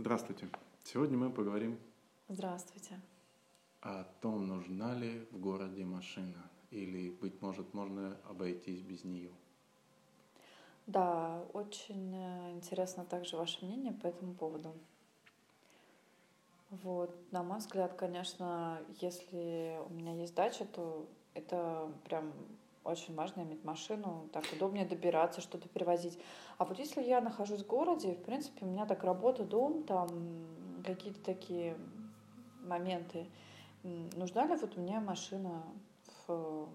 Здравствуйте. Сегодня мы поговорим Здравствуйте. о том, нужна ли в городе машина или, быть может, можно обойтись без нее. Да, очень э, интересно также ваше мнение по этому поводу. Вот, на мой взгляд, конечно, если у меня есть дача, то это прям очень важно иметь машину, так удобнее добираться, что-то перевозить. А вот если я нахожусь в городе, в принципе, у меня так работа, дом, там какие-то такие моменты. Нужна ли вот мне машина в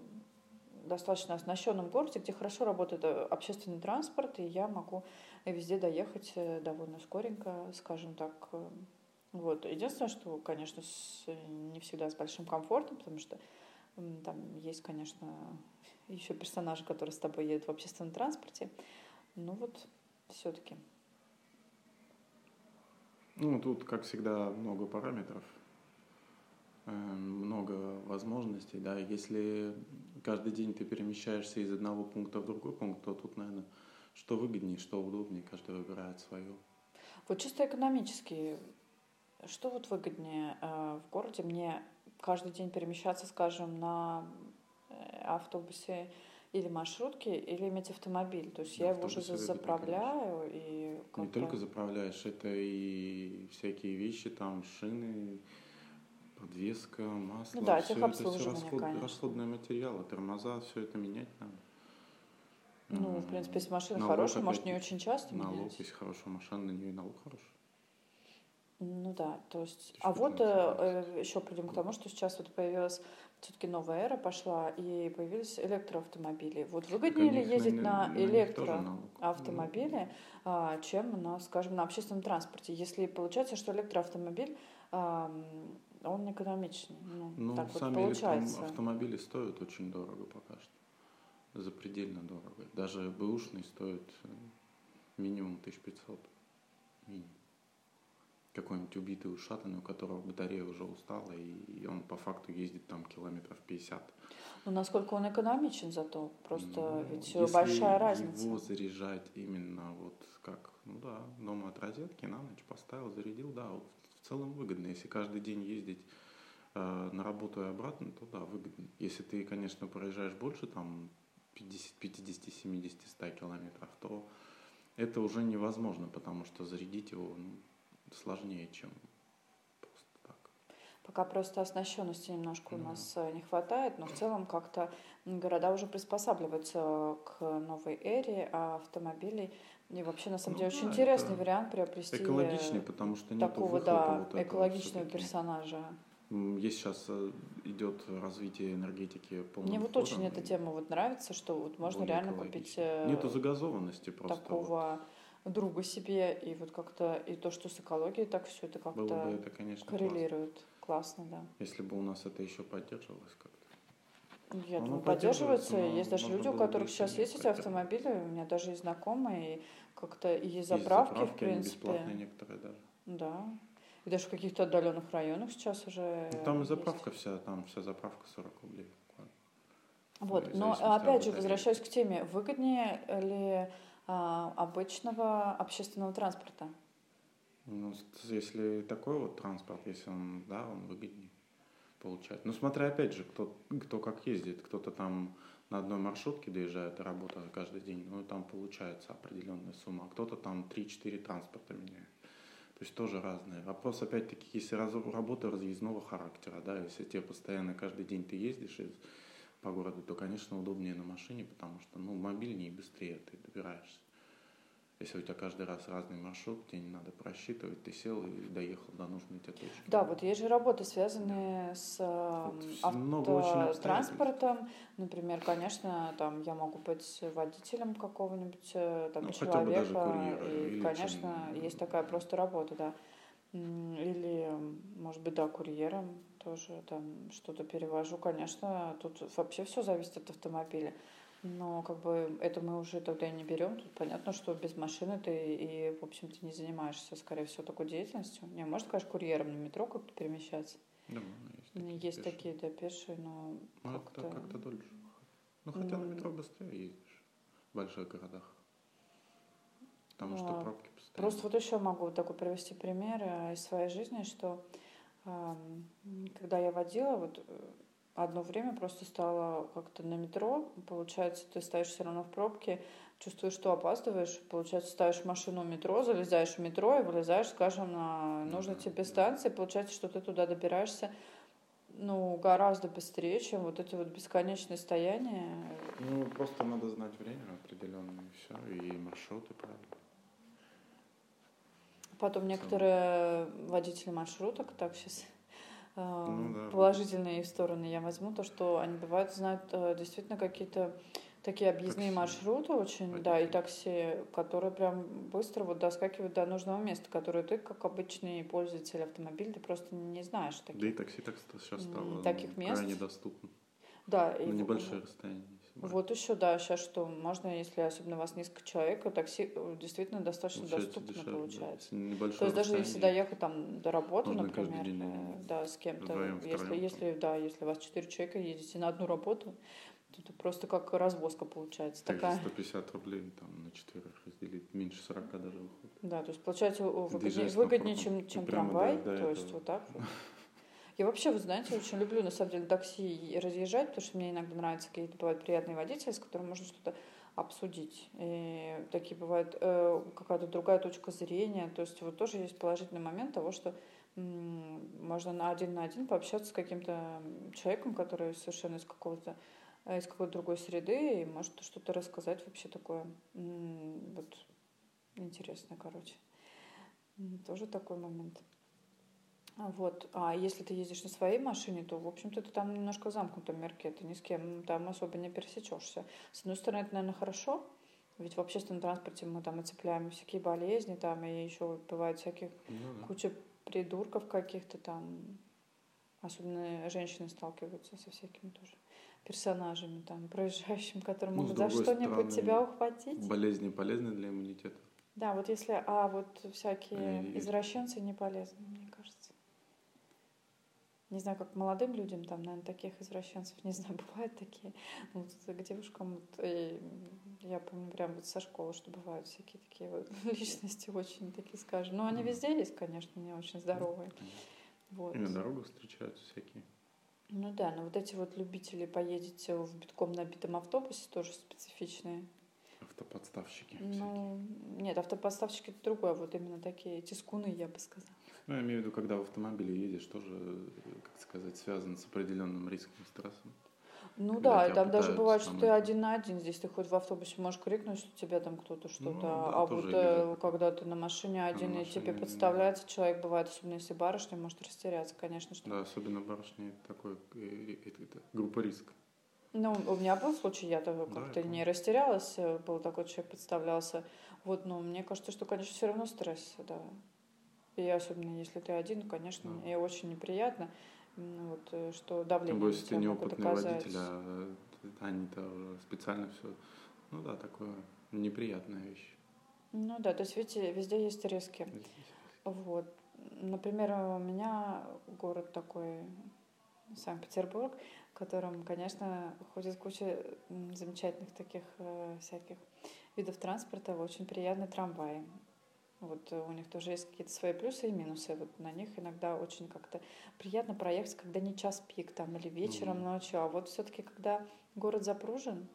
достаточно оснащенном городе, где хорошо работает э, общественный транспорт, и я могу везде доехать э, довольно скоренько, скажем так. э. Вот. Единственное, что, конечно, с- не всегда с большим комфортом, потому что там есть, конечно, еще персонажи, которые с тобой едут в общественном транспорте. Ну вот, все-таки. Ну, тут, как всегда, много параметров, э, много возможностей, да. Если каждый день ты перемещаешься из одного пункта в другой пункт, то тут, наверное, что выгоднее, что удобнее, каждый выбирает свое. Вот чисто экономически, что вот выгоднее э, в городе мне каждый день перемещаться, скажем, на автобусе или маршрутке, или иметь автомобиль? То есть На я его уже заправляю и Не как только бы- заправляешь, это и всякие вещи, там, шины, подвеска, масло. Ну да, техобслуживание, это все расход, расходные материалы, тормоза, все это менять надо. Ну, в принципе, если машина налог хорошая, может, не очень часто Налог, менять. если хорошая машина, на нее и налог хороший. Ну да, то есть. То А вот называется. еще придем к тому, что сейчас вот появилась все-таки новая эра пошла, и появились электроавтомобили. Вот выгоднее ли них, ездить на- на на них тоже электро? налог. автомобиле, а, чем на, скажем, на общественном транспорте. Если получается, что электроавтомобиль, он экономичнее. Ну, Ну, так вот сами получается. электроавтомобили стоят очень дорого пока что. Запредельно дорого. Даже бэушный стоит э, минимум 1500. Минимум. Какой-нибудь убитый ушатанный, у которого батарея уже устала, и он по факту ездит там километров 50. Но насколько он экономичен зато, просто Ну, ведь если большая разница. его заряжать именно вот как, ну да, дома от розетки на ночь поставил, зарядил, да, в целом выгодно. Если каждый день ездить э, на работу и обратно, то да, выгодно. Если ты, конечно, проезжаешь больше, там 50, 50 70, 100 километров, то это уже невозможно, потому что зарядить его ну, сложнее, чем просто так. Пока просто оснащенности немножко у Ну да. нас э, не хватает, но в целом как-то города уже приспосабливаются к новой эре а автомобилей. И вообще, на самом Ну деле, да, очень интересный вариант приобрести Экологичнее, потому что такого, да, экологичного персонажа. Есть сейчас идет развитие энергетики полным Мне вот ходом, очень эта тема вот нравится, что вот можно реально купить э, Нету загазованности просто. такого друга себе, и вот как-то и то, что с экологией так все это. Было бы как-то это, конечно, классно, коррелирует. Классно, да. если бы у нас это еще поддерживалось как-то. Я думаю, поддерживается, поддерживается. Есть даже люди, у которых сейчас есть эти автомобили, у меня даже есть знакомые, и как-то и есть Есть заправки, в они принципе. бесплатные некоторые даже. Да. И даже в каких-то отдаленных районах сейчас уже. Ну, там и есть. заправка вся, там вся заправка 40 рублей. Вот, в но опять же, батареи. возвращаясь к теме, выгоднее ли обычного общественного транспорта? Ну, если такой вот транспорт, если он, да, он выгоднее получает. Ну, смотря опять же, кто, кто как ездит. Кто-то там на одной маршрутке доезжает до работы каждый день, ну, там получается определенная сумма. А кто-то там 3-4 транспорта меняет. То есть тоже разные. Вопрос, опять-таки, если работа разъездного характера, да, если тебе постоянно каждый день ты ездишь по городу, то, конечно, удобнее на машине, потому что, ну, мобильнее и быстрее ты добираешься. Если у тебя каждый раз разный маршрут, тебе не надо просчитывать, ты сел и доехал до нужной тебе точки. Да, вот есть же работы, связанные с э, Вот автотранспортом. Например, конечно, там я могу быть водителем какого-нибудь э, там Ну, хотя бы даже человека. курьера и, или конечно, чем- есть такая просто работа, да. Или, может быть, да, курьером тоже там что-то перевожу. Конечно, тут вообще все зависит от автомобиля. Но как бы это мы уже тогда не берем. Тут понятно, что без машины ты и, в общем-то, не занимаешься, скорее всего, такой деятельностью. Не, может, конечно, курьером на метро как-то перемещаться. Да, есть такие Есть пешие. такие, да, пешие, но Ну, это как-то... как-то дольше. Ну, хотя на Ну, метро быстрее ездишь в больших городах. Потому что а, пробки постоянно. Просто вот еще могу такой привести пример э, из своей жизни, что когда я водила, вот э, одно время просто стало как-то на метро, получается, ты стоишь все равно в пробке, чувствуешь, что опаздываешь, получается, ставишь машину в метро, залезаешь в метро и вылезаешь, скажем, на нужной тебе станции, получается, что ты туда добираешься ну, гораздо быстрее, чем вот эти вот бесконечные стояния. Ну, просто надо знать время определенное, и все, и маршруты, правильно. Потом некоторые водители маршруток, так сейчас э, Ну да. положительные стороны я возьму, то, что они бывают знают э, действительно какие-то такие объездные Такси. маршруты очень, да, и Водители. такси, которые прям быстро вот доскакивают до нужного места, которые ты, как обычный пользователь автомобиля, ты просто не знаешь таких. Да и такси так сейчас стало таких мест. крайне доступно. Да, и На в- небольшие расстояния. Брать. Вот еще, да, сейчас что, можно, если особенно вас несколько человек, такси э, действительно достаточно Получается доступно дешевле, да. получается. Небольшое То есть даже если доехать там до работы, Можно например, день, э, да, с кем-то, вдвоем, если, втроем если, да, если у вас четыре человека едете на одну работу, то это просто как развозка получается также такая. 150 рублей там на четверых разделить, меньше 40 даже выходит. Да, то есть получается о, выгоднее, выгоднее, чем, чем трамвай, до то есть вот так вот. Я вообще, вы знаете, очень люблю на самом деле такси разъезжать, потому что мне иногда нравятся какие-то бывают приятные водители, с которыми можно что-то обсудить. И такие бывают э, какая-то другая точка зрения. То есть вот тоже есть положительный момент того, что можно на один на один пообщаться с каким-то человеком, который совершенно из какого-то э, из какой-то другой среды и может что-то рассказать вообще такое вот интересное, короче. Тоже такой момент. Вот. А если ты ездишь на своей машине, то, в общем-то, ты там немножко в замкнутом мирке, ты ни с кем там особо не пересечешься. С одной стороны, это, наверное, хорошо, ведь в общественном транспорте мы там оцепляем всякие болезни, там, и еще бывает всяких Ну да. куча придурков каких-то там, особенно женщины сталкиваются со всякими тоже персонажами, там, проезжающими, которые Ну, могут за что-нибудь тебя ухватить. Болезни полезны для иммунитета. Да, вот если, а вот всякие И- извращенцы не полезны, мне кажется. Не знаю, как молодым людям, там, наверное, таких извращенцев, не знаю, бывают такие. Ну, Вот к девушкам, вот, и я помню прям вот со школы, что бывают всякие такие вот личности очень такие, скажем. Ну, они везде есть, конечно, не очень здоровые. Вот. И на дорогах встречаются всякие. Ну да, но вот эти вот любители поедете в битком набитом автобусе тоже специфичные. Автоподставщики всякие. Ну, нет, автоподставщики это другое, вот именно такие тискуны, я бы сказала. Ну, я имею в виду, когда в автомобиле едешь, тоже, э, как сказать, связан с определенным риском и стрессом. Ну Когда да, и там даже бывает, что там ты один на один. Здесь ты хоть в автобусе можешь крикнуть, что тебя там кто-то что-то. да, а вот э, когда ты на машине один, и тебе машине- подставляется человек, бывает, особенно если барышня, может растеряться, конечно, что. Да, особенно барышни, это такой, э, это, это группа риска. Ну, у меня был случай, я Да, как-то не растерялась, э, был такой человек, подставлялся. Вот, но мне кажется, что, конечно, все равно стресс, да. И особенно если ты один, конечно, Да. и очень неприятно, м, вот, э, что давление на если ты неопытный оказать. водитель, а они-то уже специально все. Ну да, такое неприятная вещь. Ну да, то есть, видите, везде есть риски. Вот. Например, у меня город такой, Санкт-Петербург, в котором, конечно, ходит куча замечательных таких э, всяких видов транспорта, очень приятные трамваи. Вот э, у них тоже есть какие-то свои плюсы и минусы. Вот на них иногда очень как-то приятно проехать, когда не час пик там или вечером, Мгм. ночью. А вот все-таки, когда город запружен,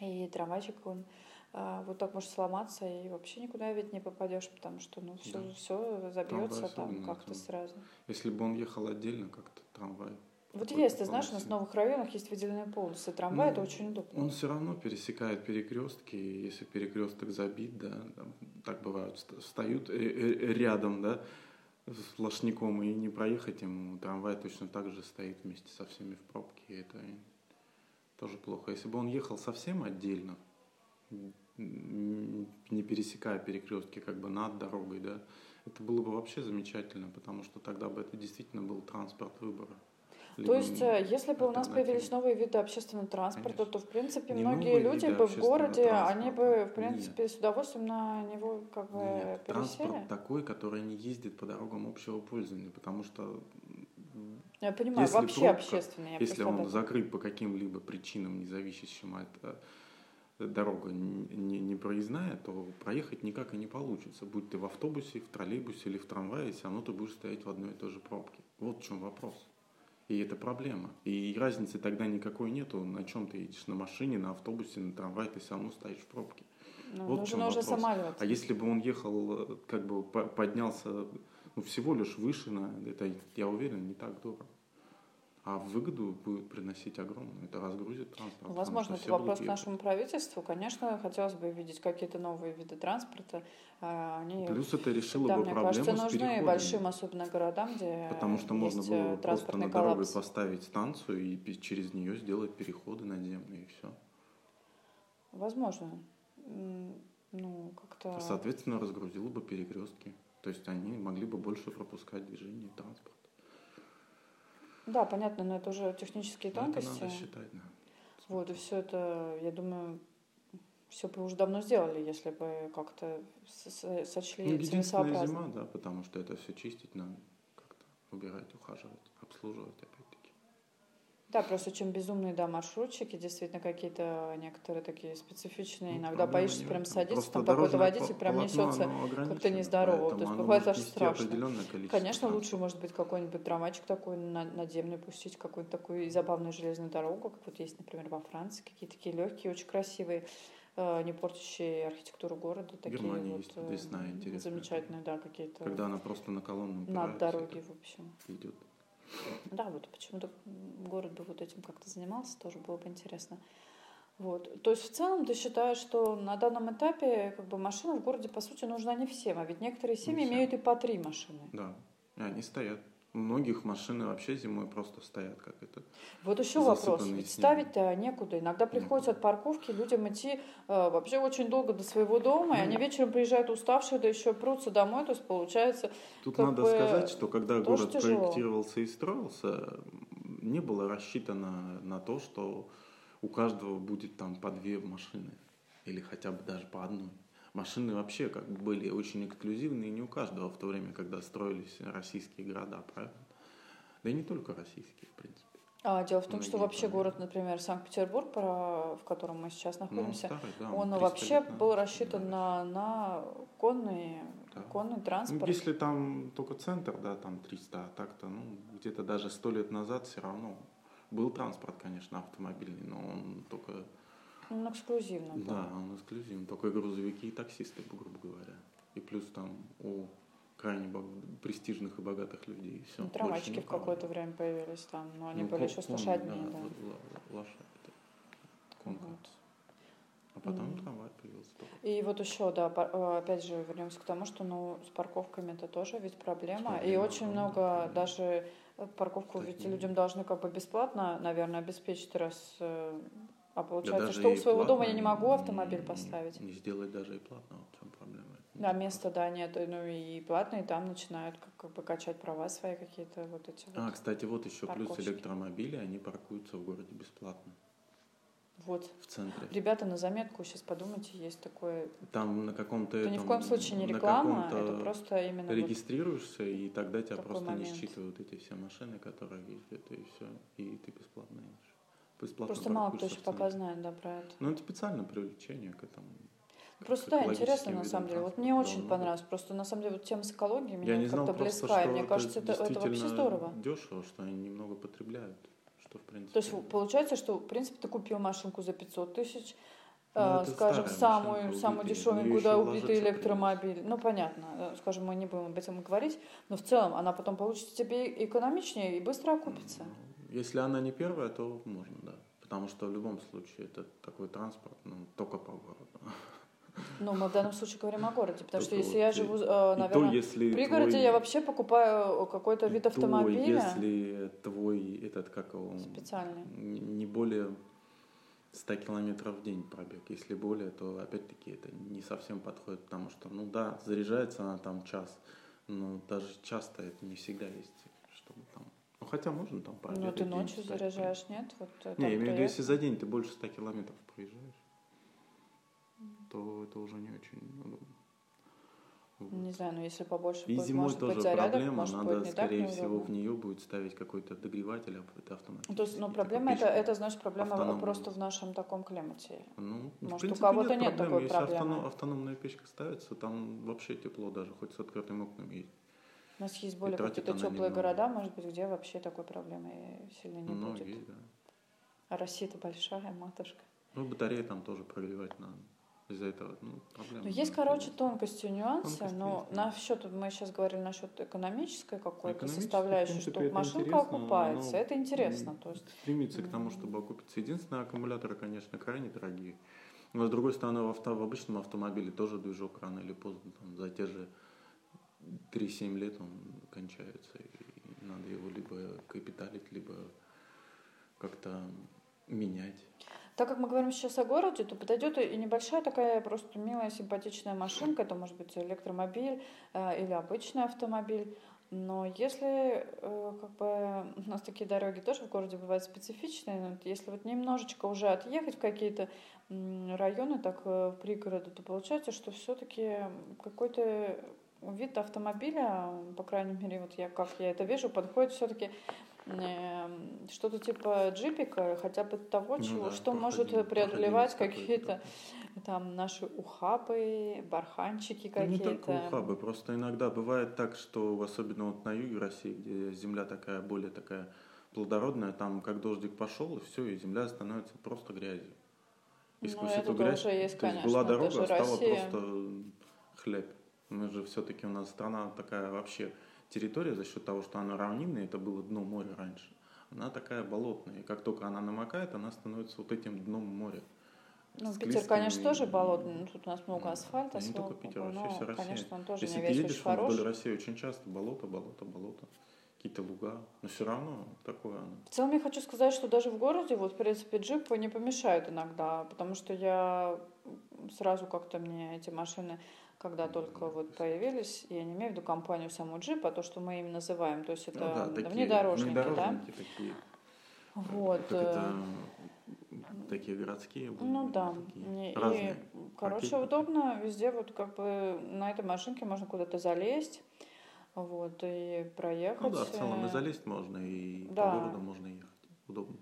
и трамвайчик, он а, вот так может сломаться, и вообще никуда ведь не попадешь, потому что ну все, Да. все забьется там особенно как-то там. сразу. Если бы он ехал отдельно, как-то трамвай. Вот есть, ты знаешь, у нас в новых районах есть выделенные полосы. Трамвай Ну, это очень удобно. Он все равно пересекает перекрестки, если перекресток забит, да, там, так бывают, ст- встают э, э, рядом, да, сплошняком, и не проехать ему, трамвай точно так же стоит вместе со всеми в пробке, это тоже плохо. Если бы он ехал совсем отдельно, не пересекая перекрестки как бы над дорогой, да, это было бы вообще замечательно, потому что тогда бы это действительно был транспорт выбора. То есть, э, если бы у нас появились новые виды общественного транспорта, Конечно. то, в принципе, Не многие люди бы в городе, они бы, транспорта. в принципе, с удовольствием на него как бы Нет, пересели. транспорт такой, который не ездит по дорогам общего пользования, потому что Я понимаю, если вообще пробка, общественный. Я если он закрыт по каким-либо причинам, не зависящим от э, дорога не, не проездная, то проехать никак и не получится. Будь ты в автобусе, в троллейбусе или в трамвае, все равно ты будешь стоять в одной и той же пробке. Вот в чем вопрос. И это проблема. И разницы тогда никакой нету, на чем ты едешь, на машине, на автобусе, на трамвае, ты все равно стоишь в пробке. Ну, вот нужно уже самолет. А если бы он ехал, э, как бы поднялся ну, всего лишь выше, на, это, я уверен, не так дорого. А выгоду будет приносить огромную. Это разгрузит транспорт. Ну, возможно, это вопрос к нашему правительству. Конечно, хотелось бы видеть какие-то новые виды транспорта. А, они, Плюс это решило да, бы проблему кажется, с нужны переходами. большим, особенно городам, где Потому что можно было э, просто на дороге поставить станцию и через нее сделать переходы надземные, и все. Возможно. Ну, как-то... Соответственно, разгрузило бы перекрестки. То есть они могли бы больше пропускать движение транспорта. Да, понятно, но это уже технические тонкости. Это надо считать, да. Вот, и все это, я думаю, все бы уже давно сделали, если бы как-то сочли ну, единственная зима, да, потому что это все чистить надо, как-то убирать, ухаживать, обслуживать. Да, просто чем безумные, да, маршрутчики, действительно какие-то некоторые такие специфичные. Ну, Иногда боишься прям садиться, там какой-то водитель прям несется как-то нездорово. То есть бывает аж страшно. Конечно, лучше может быть какой-нибудь трамвайчик такой надземный пустить, какую-то такую забавную железную дорогу, как вот есть, например, во Франции, какие-то такие легкие, очень красивые э, не портящие архитектуру города. Такие Германия вот, есть лесная, интересная. Замечательные, да, какие-то. Когда она просто на колонну Над дороги, в общем. Идет. Да, вот почему-то город бы вот этим как-то занимался, тоже было бы интересно. Вот. То есть в целом ты считаешь, что на данном этапе как бы машина в городе по сути нужна не всем, а ведь некоторые семьи имеют и по три машины. Да, и они стоят. У многих машины вообще зимой просто стоят, как это. Вот еще вопрос. Ведь ставить-то некуда. Иногда приходится от парковки людям идти э, вообще очень долго до своего дома, и они вечером приезжают уставшие, да еще прутся домой. То есть получается. Тут надо бы, сказать, что когда город тяжело. проектировался и строился, не было рассчитано на то, что у каждого будет там по две машины или хотя бы даже по одной машины вообще как бы были очень эксклюзивные не у каждого в то время, когда строились российские города, правильно? Да и не только российские, в принципе. А, дело в том, что вообще город, например, Санкт-Петербург, в котором мы сейчас находимся, ну, старый, да, он, он вообще был рассчитан на, на конный, да. конный транспорт. Ну, если там только центр, да, там 300, а так-то, ну, где-то даже сто лет назад все равно был транспорт, конечно, автомобильный, но он только он эксклюзивный. Да, он эксклюзивный. Только грузовики и таксисты, грубо говоря. И плюс там у крайне престижных и богатых людей. Все. Ну, трамвайчики в какое-то время появились там, но они ну, были еще с лошадьми. Да, да. лошадь. Вот. А потом mm. трамвай появился только. И вот еще, да, э, опять же, вернемся к тому, что ну, с парковками это тоже ведь проблема. И очень много проблема. даже э, парковку так, ведь людям должны как бы бесплатно, наверное, обеспечить, раз э, а получается, да что у своего дома я не могу автомобиль поставить. Не сделать даже и платно, в чем проблема. Да, места, да, нет, ну и платные там начинают как, как бы качать права свои какие-то вот эти А, кстати, вот еще плюс электромобили, они паркуются в городе бесплатно. Вот. В центре. Ребята, на заметку сейчас подумайте, есть такое. Там на каком-то. Это ни в коем случае не реклама, это просто именно. Регистрируешься, вот и тогда тебя просто момент. не считывают эти все машины, которые ездят, и все, и ты бесплатно едешь бесплатно Просто мало кто еще пока знает, да, про это. Ну, это специальное привлечение к этому. Просто да, интересно на самом деле. Вот мне очень понравилось. Просто на самом деле вот тема с экологией меня как-то близка. И мне кажется, это, это вообще здорово. Дешево, что они немного потребляют. Что, в принципе... То есть получается, что в принципе ты купил машинку за 500 тысяч, ну, э, скажем, самую, машинка, самую дешевенькую, да, убитый электромобиль. Придется. Ну, понятно, э, скажем, мы не будем об этом говорить, но в целом она потом получится тебе экономичнее и быстро окупится. Ну, если она не первая, то можно, да. Потому что в любом случае это такой транспорт, ну, только по городу. Ну, мы в данном случае говорим о городе, потому что если я живу, наверное, то, если в пригороде, твой... я вообще покупаю какой-то вид автомобиля. То, если твой этот, как он... Специальный. Не более 100 километров в день пробег. Если более, то опять-таки это не совсем подходит, потому что, ну да, заряжается она там час, но даже часто это не всегда есть ну, хотя можно там по Ну, ты ночью заряжаешь, нет? Вот, э, не, я имею в виду, если за день ты больше 100 километров проезжаешь, то это уже не очень удобно. Не знаю, но если побольше И будет, зимой может тоже быть, зарядок, проблема, может надо, быть, не так скорее всего, неудобно. в нее будет ставить какой-то догреватель, а это автоматически. То есть, ну, проблема это, это, значит, проблема автономную. просто в нашем таком климате. Ну, в Может, у принципе, кого-то нет проблем. такой Если проблемы. автоном- автономная печка ставится, там вообще тепло даже, хоть с открытым окном есть. У нас есть более какие-то теплые города, может быть, где вообще такой проблемы сильно не Ну, будет. есть, да. А Россия-то большая, матушка. Ну, батареи там тоже прогревать надо. Из-за этого, ну, проблема. Ну, есть, короче, тонкости и нюансы, Тонкости но есть, да. насчет, мы сейчас говорили насчет экономической какой-то составляющей, что машинка окупается, это интересно. То есть, Стремится к тому, чтобы окупиться. Единственное, аккумуляторы, конечно, крайне дорогие. Но, с другой стороны, в, авто, в обычном автомобиле тоже движок рано или поздно, там, за те же 3-7 лет он кончается. И надо его либо капиталить, либо как-то менять. так как мы говорим сейчас о городе, то подойдет и небольшая такая просто милая, симпатичная машинка, это может быть электромобиль э, или обычный автомобиль. Но если э, как бы у нас такие дороги тоже в городе бывают специфичные, но если вот немножечко уже отъехать в какие-то районы, так э, в пригороды, то получается, что все-таки какой-то вид автомобиля, по крайней мере, вот я как я это вижу, подходит все-таки что-то типа джипика, хотя бы того, Ну чего, да, что может преодолевать какие-то там наши ухабы, барханчики Ну, не какие-то. только ухабы, просто иногда бывает так, что особенно вот на юге России, где земля такая более такая плодородная, там как дождик пошел, и все, и земля становится просто грязью. И Ну, сквозь эту грязь, есть, то есть конечно, была это дорога, а стала Россия. просто хлеб. Мы же все-таки у нас страна такая вообще территория за счет того, что она равнинная, это было дно моря раньше. Она такая болотная, и как только она намокает, она становится вот этим дном моря. Ну, Питер, конечно, тоже болотный, ну, тут у нас много Ну, асфальта, не слава только Питер, вообще вся Россия. конечно, он тоже Если не ты едешь хороший. вдоль России, очень часто болото, болото, болото, какие-то луга, но все равно такое оно. В целом я хочу сказать, что даже в городе, вот, в принципе, джип не помешает иногда, потому что я сразу как-то мне эти машины, когда только вот появились, я не имею в виду компанию саму джип, а то, что мы им называем, то есть это ну да, такие внедорожники, да? внедорожники такие, Вот. это, э, такие городские. Ну да. такие И, разные. короче, Паркетники. удобно. Везде вот как бы на этой машинке можно куда-то залезть. Вот, и проехать. Ну да, в целом и залезть можно, и да. по городу можно ехать. Удобно.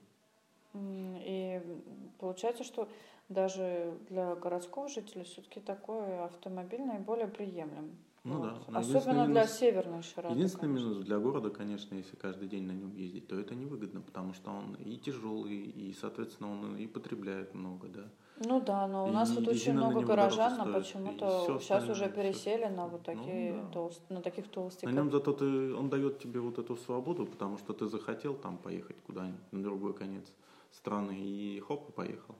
Получается, что даже для городского жителя все-таки такой автомобиль наиболее приемлем. Ну Вот. да. но Особенно единственный для минус- северной широты. Единственный конечно. минус для города, конечно, если каждый день на нем ездить, то это невыгодно, потому что он и тяжелый, и, соответственно, он и потребляет много, да. Ну да, но у нас И тут очень резина на много него горожан, но почему-то сейчас уже пересели на вот Ну такие да. толст- на таких На толстиков. нем зато ты, он дает тебе вот эту свободу, потому что ты захотел там поехать куда-нибудь на другой конец страны и хоп, и поехал.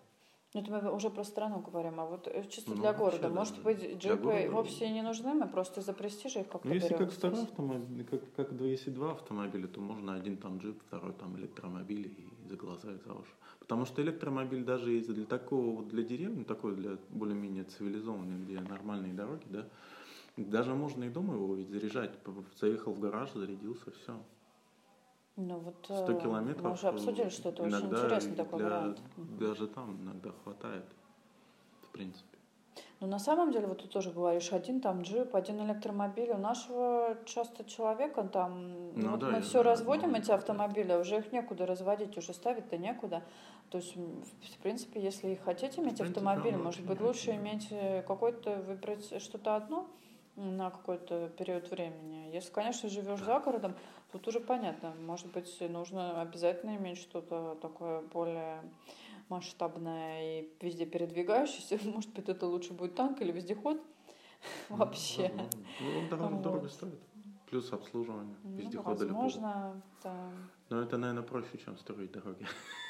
Ну, это мы уже про страну говорим, а вот э, чисто Ну, для города. да, Может быть, джипы города- вовсе не нужны, мы просто из-за престижа их как-то Ну, если берем как второй здесь. автомобиль, как, как если два автомобиля, то можно один там джип, второй там электромобиль и за глаза и за уши. Потому что электромобиль даже если для такого, вот для деревни, такой для более-менее цивилизованной, где нормальные дороги, да, даже можно и дома его ведь заряжать. Заехал в гараж, зарядился, все. Ну вот 100 э, километров. мы уже обсудили, что это очень интересный такой для- вариант. Даже там иногда хватает, в принципе. Но на самом деле, вот ты тоже говоришь, один там джип, один электромобиль. У нашего часто человека там, Ну вот да, мы все разводим ну, эти автомобили, уже их некуда разводить, уже ставить-то некуда. То есть, в принципе, если хотите иметь автомобиль, может быть, лучше иметь э, какой-то, выбрать что-то одно на какой-то период времени. Если, конечно, живешь за городом, тут уже понятно. Может быть, нужно обязательно иметь что-то такое более масштабное и везде передвигающееся. Может быть, это лучше будет танк или вездеход вообще. Ну, ну, он дорого, Вот. дорого стоит. Плюс обслуживание Ну, вездехода любого. возможно, да. Но это, наверное, проще, чем строить дороги.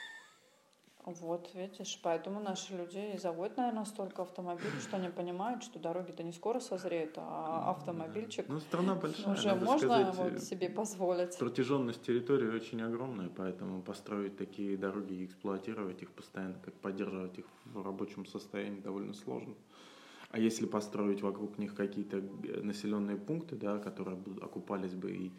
Вот, видишь, поэтому наши люди и заводят, наверное, столько автомобилей, что они понимают, что дороги-то не скоро созреют, а автомобильчик Ну, страна большая, уже можно сказать, вот э, себе позволить. Протяженность территории очень огромная, поэтому построить такие дороги и эксплуатировать их постоянно, как поддерживать их в рабочем состоянии довольно сложно. А если построить вокруг них какие-то э, населенные пункты, да, которые окупались бы и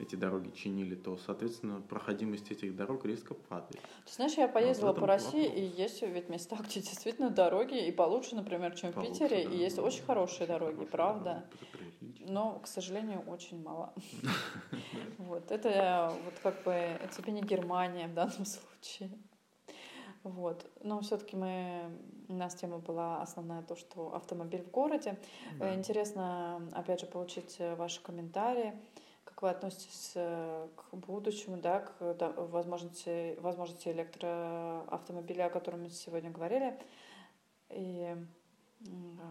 эти дороги чинили, то, соответственно, проходимость этих дорог резко падает. Ты знаешь, я поездила в этом по России, вопрос. и есть ведь места, где действительно дороги и получше, например, чем в Получше, Питере, да, и есть да, очень хорошие дороги, хорошие правда. дороги. Но, к сожалению, очень мало. Вот. Это вот как бы, тебе не Германия в данном случае. Вот. Но все-таки мы, у нас тема была основная то, что автомобиль в городе. Да. Интересно, опять же, получить э, ваши комментарии. Как вы относитесь э, к будущему, да, к да, возможности, возможности электроавтомобиля, о котором мы сегодня говорили? И,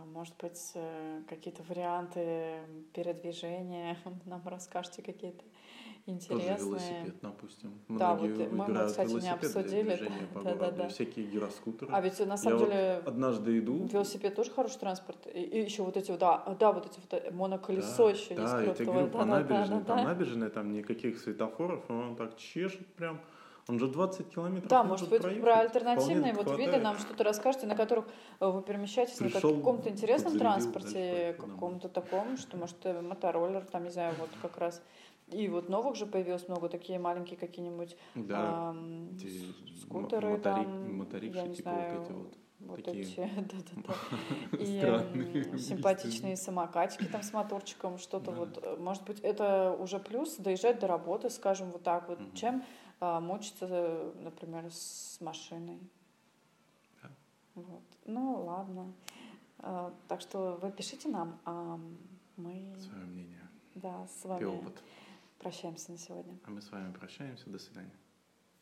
может быть, э, какие-то варианты передвижения нам расскажете какие-то Тоже интересные. велосипед, допустим. Да, Многие вот мы- мы, кстати, не для обсудили. движения по Да, да, городу. да. И Всякие гироскутеры. А ведь на Я самом вот деле однажды иду, велосипед тоже хороший транспорт. И, еще вот эти вот, да, да, вот эти вот э, моноколесо да, еще да, есть я тебе говорю, по Да, да, да, набережной, да, там да. набережной, там никаких светофоров, и он так чешет прям. Он же 20 километров Да, может быть, проехать. про альтернативные вот виды нам что-то расскажете, на которых э, вы перемещаетесь на Пришел, каком-то интересном транспорте, каком-то таком, что, может, э, мотороллер, там, не знаю, вот как раз. И вот новых же появилось много, такие маленькие какие-нибудь Да, с- скутеры мотори- там, моториксы, я не типа знаю, вот эти вот. вот такие эти, да-да-да. И симпатичные самокатики там с моторчиком, что-то вот. э, Может быть, это уже плюс доезжать до работы, скажем, вот так вот, чем а, мучиться, например, с машиной. Вот. Ну, ладно. А, Так что вы пишите нам, а мы Свое мнение да, с и вами опыт. Прощаемся на сегодня. А мы с вами прощаемся. До свидания.